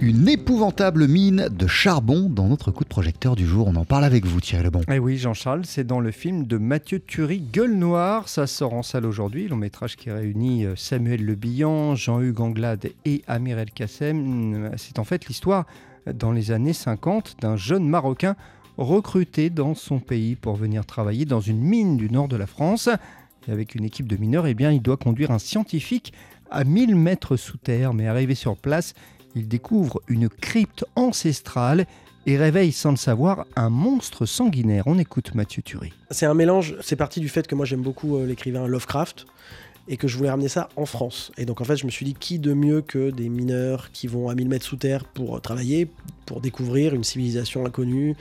Une épouvantable mine de charbon dans notre coup de projecteur du jour. On en parle avec vous, Thierry Lebon. Eh oui, Jean-Charles, c'est dans le film de Mathieu Turi, Gueule Noire. Ça sort en salle aujourd'hui. Long métrage qui réunit euh, Samuel Le Bihan, Jean-Hugues Anglade et Amir El Kassem. C'est en fait l'histoire, dans les années 50, d'un jeune Marocain recruté dans son pays pour venir travailler dans une mine du nord de la France. Et avec une équipe de mineurs, eh bien, il doit conduire un scientifique à 1000 mètres sous terre. Mais arrivé sur place, il découvre une crypte ancestrale et réveille sans le savoir un monstre sanguinaire. On écoute Mathieu Turi. C'est un mélange, c'est parti du fait que moi j'aime beaucoup euh, l'écrivain Lovecraft et que je voulais ramener ça en France. Et donc en fait je me suis dit qui de mieux que des mineurs qui vont à 1000 mètres sous terre pour euh, travailler, pour découvrir une civilisation inconnue,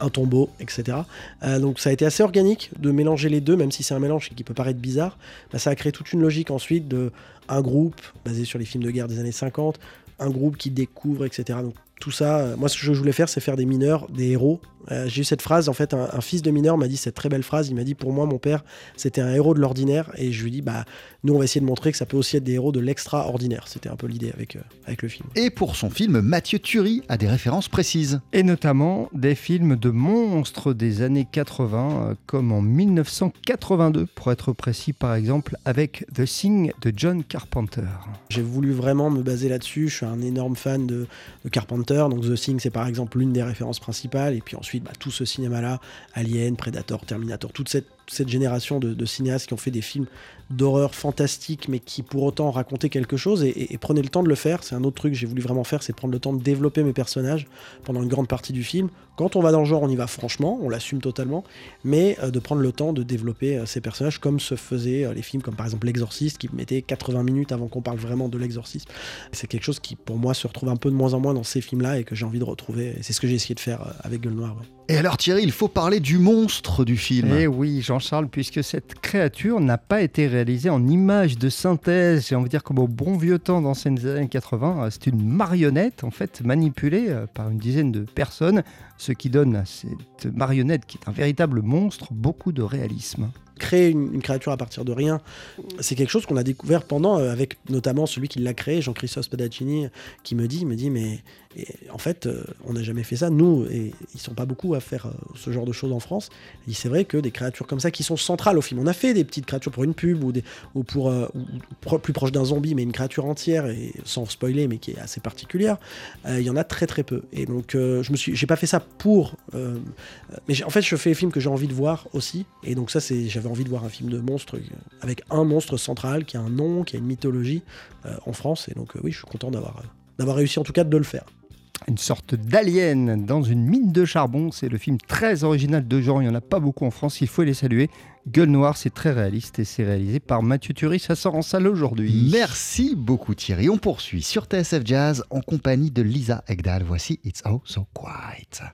un tombeau, etc. Euh, donc ça a été assez organique de mélanger les deux, même si c'est un mélange qui peut paraître bizarre. Bah, ça a créé toute une logique ensuite de un groupe basé sur les films de guerre des années 50, un groupe qui découvre, etc. tout ça, euh, moi ce que je voulais faire, c'est faire des mineurs, des héros. Euh, j'ai eu cette phrase, en fait, un, fils de mineur m'a dit cette très belle phrase. Il m'a dit, pour moi, mon père, c'était un héros de l'ordinaire. Et je lui dis, bah, nous, on va essayer de montrer que ça peut aussi être des héros de l'extraordinaire. C'était un peu l'idée avec, euh, avec le film. Et pour son film, Mathieu Turi a des références précises. Et notamment des films de monstres des années 80, comme en 1982, pour être précis, par exemple, avec The Thing de John Carpenter. J'ai voulu vraiment me baser là-dessus. Je suis un énorme fan de, de Carpenter donc The Thing, c'est par exemple l'une des références principales. Et puis ensuite, bah, tout ce cinéma-là, Alien, Predator, Terminator, toute cette génération de, cinéastes qui ont fait des films d'horreur fantastiques, mais qui pour autant racontaient quelque chose et, prenaient le temps de le faire. C'est un autre truc que j'ai voulu vraiment faire, c'est prendre le temps de développer mes personnages pendant une grande partie du film. Quand on va dans le genre, on y va franchement, on l'assume totalement, mais euh, de prendre le temps de développer euh, ces personnages comme se faisaient euh, les films comme par exemple L'Exorciste, qui mettait 80 minutes avant qu'on parle vraiment de l'Exorciste. C'est quelque chose qui pour moi se retrouve un peu de moins en moins dans ces et que j'ai envie de retrouver. C'est ce que j'ai essayé de faire avec Gueule Noire. Et alors Thierry, il faut parler du monstre du film. Eh oui, Jean-Charles, puisque cette créature n'a pas été réalisée en image de synthèse, j'ai envie de dire comme au bon vieux temps dans ces années 80, c'est une marionnette en fait manipulée euh, par une dizaine de personnes, ce qui donne à cette marionnette qui est un véritable monstre beaucoup de réalisme créer une, créature à partir de rien, c'est quelque chose qu'on a découvert pendant, euh, avec notamment celui qui l'a créé, Jean-Christophe Spadaccini, qui me dit, me dit, mais en fait, euh, on n'a jamais fait ça. Nous, et ils sont pas beaucoup à faire euh, ce genre de choses en France. C'est vrai que des créatures comme ça qui sont centrales au film. On a fait des petites créatures pour une pub ou pour plus proche d'un zombie, mais une créature entière et sans spoiler, mais qui est assez particulière. Il y en a très très peu. Et donc, je me suis, j'ai pas fait ça pour, mais en fait, je fais les films que j'ai envie de voir aussi. Et donc ça, c'est, j'avais envie de voir un film de monstre avec un monstre central qui a un nom, qui a une mythologie euh, en France. Et donc, euh, oui, je suis content d'avoir, euh, d'avoir réussi en tout cas de le faire une sorte d'alien dans une mine de charbon. C'est le film très original de genre, il n'y en a pas beaucoup en France, il faut les saluer. Gueule Noire, c'est très réaliste et c'est réalisé par Mathieu Turi, ça sort en salle aujourd'hui. Merci beaucoup Thierry. On poursuit sur TSF Jazz en compagnie de Lisa Egdal. Voici It's Oh So Quiet.